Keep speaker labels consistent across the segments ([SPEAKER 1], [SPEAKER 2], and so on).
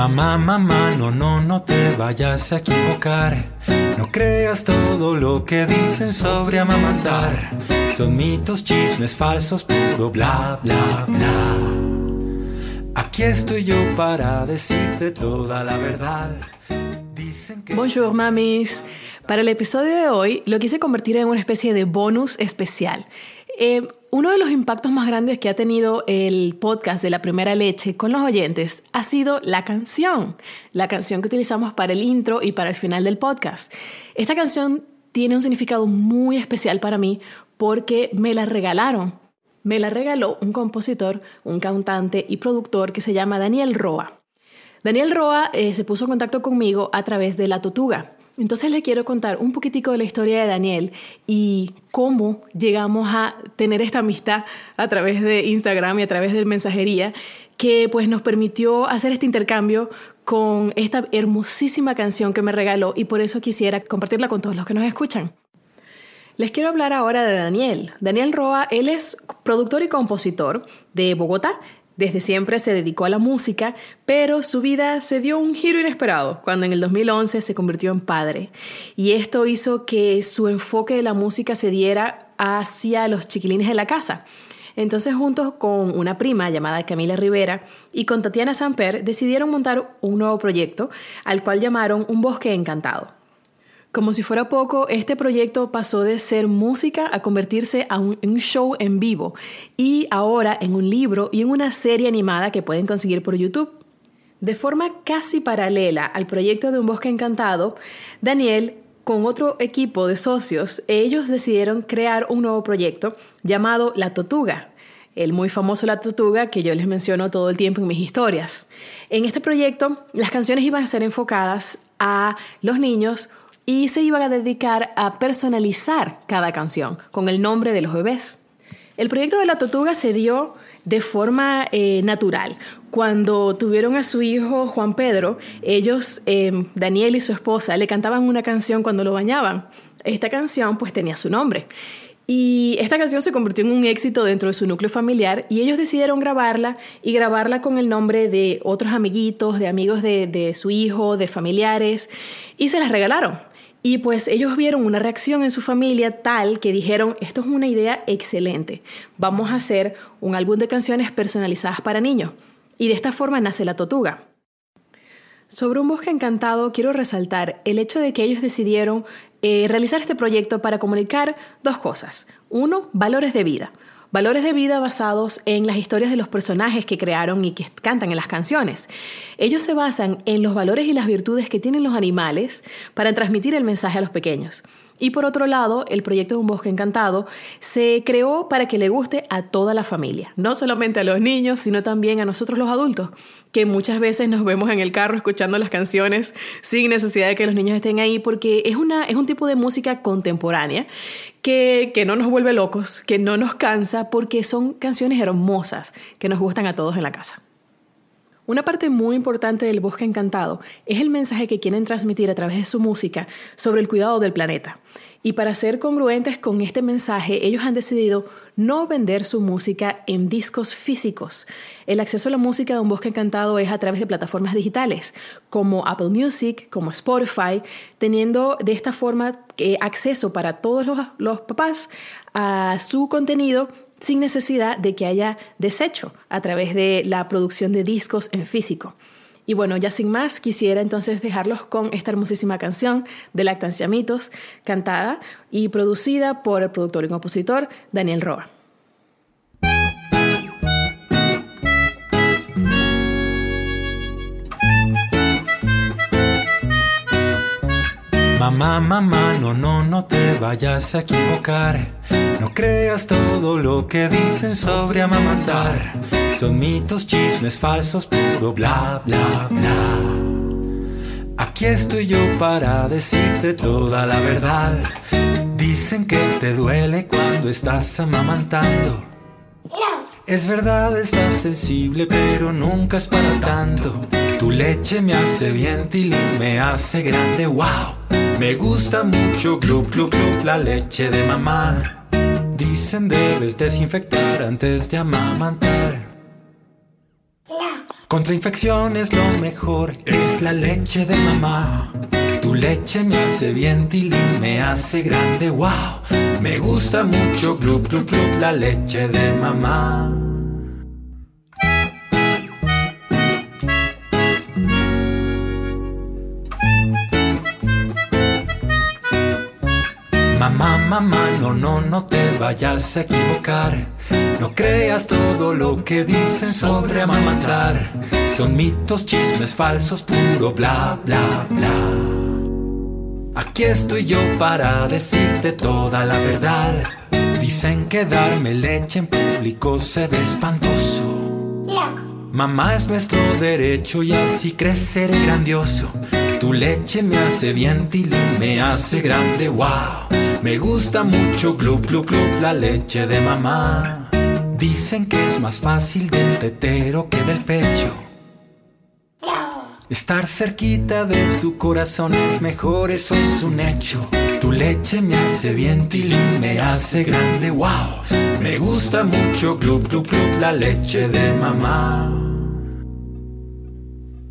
[SPEAKER 1] Mamá, mamá, no, no, no te vayas a equivocar. No creas todo lo que dicen sobre amamantar. Son mitos, chismes falsos, puro bla, bla, bla. Aquí estoy yo para decirte toda la verdad.
[SPEAKER 2] Dicen que... Bonjour, mamis. Para el episodio de hoy lo quise convertir en una especie de bonus especial. Eh, uno de los impactos más grandes que ha tenido el podcast de la primera leche con los oyentes ha sido la canción, la canción que utilizamos para el intro y para el final del podcast. Esta canción tiene un significado muy especial para mí porque me la regalaron. Me la regaló un compositor, un cantante y productor que se llama Daniel Roa. Daniel Roa eh, se puso en contacto conmigo a través de La Totuga. Entonces le quiero contar un poquitico de la historia de Daniel y cómo llegamos a tener esta amistad a través de Instagram y a través de mensajería que pues nos permitió hacer este intercambio con esta hermosísima canción que me regaló y por eso quisiera compartirla con todos los que nos escuchan. Les quiero hablar ahora de Daniel. Daniel Roa, él es productor y compositor de Bogotá, desde siempre se dedicó a la música, pero su vida se dio un giro inesperado cuando en el 2011 se convirtió en padre. Y esto hizo que su enfoque de la música se diera hacia los chiquilines de la casa. Entonces, juntos con una prima llamada Camila Rivera y con Tatiana Samper, decidieron montar un nuevo proyecto al cual llamaron Un Bosque Encantado. Como si fuera poco, este proyecto pasó de ser música a convertirse a un, un, show en vivo y ahora en un libro y en una serie animada que pueden conseguir por YouTube. De forma casi paralela al proyecto de Un Bosque Encantado, Daniel, con otro equipo de socios, ellos decidieron crear un nuevo proyecto llamado La Totuga, el muy famoso La Totuga que yo les menciono todo el tiempo en mis historias. En este proyecto, las canciones iban a ser enfocadas a los niños y se iban a dedicar a personalizar cada canción con el nombre de los bebés. El proyecto de la Tortuga se dio de forma eh, natural. Cuando tuvieron a su hijo Juan Pedro, ellos, em, Daniel y su esposa, le cantaban una canción cuando lo bañaban. Esta canción pues tenía su nombre. Y esta canción se convirtió en un éxito dentro de su núcleo familiar y ellos decidieron grabarla y grabarla con el nombre de otros amiguitos, de amigos de, de su hijo, de familiares y se las regalaron. Y pues ellos vieron una reacción en su familia tal que dijeron, esto es una idea excelente, vamos a hacer un álbum de canciones personalizadas para niños. Y de esta forma nace La Totuga. Sobre un bosque encantado quiero resaltar el hecho de que ellos decidieron eh, realizar este proyecto para comunicar dos cosas. Uno, valores de vida. Valores de vida basados en las historias de los personajes que crearon y que cantan en las canciones. Ellos se basan en los valores y las virtudes que tienen los animales para transmitir el mensaje a los pequeños. Y por otro lado, el proyecto de un bosque encantado se creó para que le guste a toda la familia, no solamente a los niños, sino también a nosotros los adultos, que muchas veces nos vemos en el carro escuchando las canciones sin necesidad de que los niños estén ahí, porque es, una, es un tipo de música contemporánea que, que no nos vuelve locos, que no nos cansa, porque son canciones hermosas que nos gustan a todos en la casa. Una parte muy importante del Bosque Encantado es el mensaje que quieren transmitir a través de su música sobre el cuidado del planeta. Y para ser congruentes con este mensaje, ellos han decidido no vender su música en discos físicos. El acceso a la música de un bosque encantado es a través de plataformas digitales como Apple Music, como Spotify, teniendo de esta forma eh, acceso para todos los, los papás a su contenido sin necesidad de que haya desecho a través de la producción de discos en físico. Y bueno, ya sin más, quisiera entonces dejarlos con esta hermosísima canción de Lactancia Mitos, cantada y producida por el productor y compositor Daniel Roa.
[SPEAKER 1] Mamá, mamá, no, no, no te vayas a equivocar. No creas todo lo que dicen sobre amamantar. Son mitos, chismes falsos, puro bla, bla, bla. Aquí estoy yo para decirte toda la verdad. Dicen que te duele cuando estás amamantando. Es verdad, estás sensible, pero nunca es para tanto. Tu leche me hace bien, Tilín me hace grande, wow. Me gusta mucho, glup, glup, glup, la leche de mamá. Dicen debes desinfectar antes de amamantar. Contra infecciones lo mejor es la leche de mamá. Tu leche me hace bien, tilín, me hace grande, wow. Me gusta mucho, glup, glup, glup, la leche de mamá. Mamá, mamá, no, no, no te vayas a equivocar. No creas todo lo que dicen sobre amamantar. Son mitos, chismes falsos, puro bla, bla, bla. Aquí estoy yo para decirte toda la verdad. Dicen que darme leche en público se ve espantoso. Mamá es nuestro derecho y así creceré grandioso. Tu leche me hace bien, tilín, me hace grande, wow. Me gusta mucho, club, club, club, la leche de mamá. Dicen que es más fácil del tetero que del pecho. Estar cerquita de tu corazón es mejor, eso es un hecho. Tu leche me hace bien, tilín, me hace grande, wow. Me gusta mucho, club, club, club, la leche de mamá.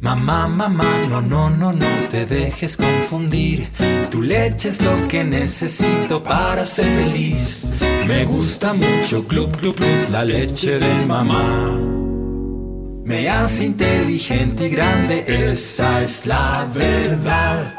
[SPEAKER 1] Mamá, mamá, no, no, no, no te dejes confundir. Tu leche es lo que necesito para ser feliz. Me gusta mucho, club, club, club, la leche de mamá. Me hace inteligente y grande, esa es la verdad.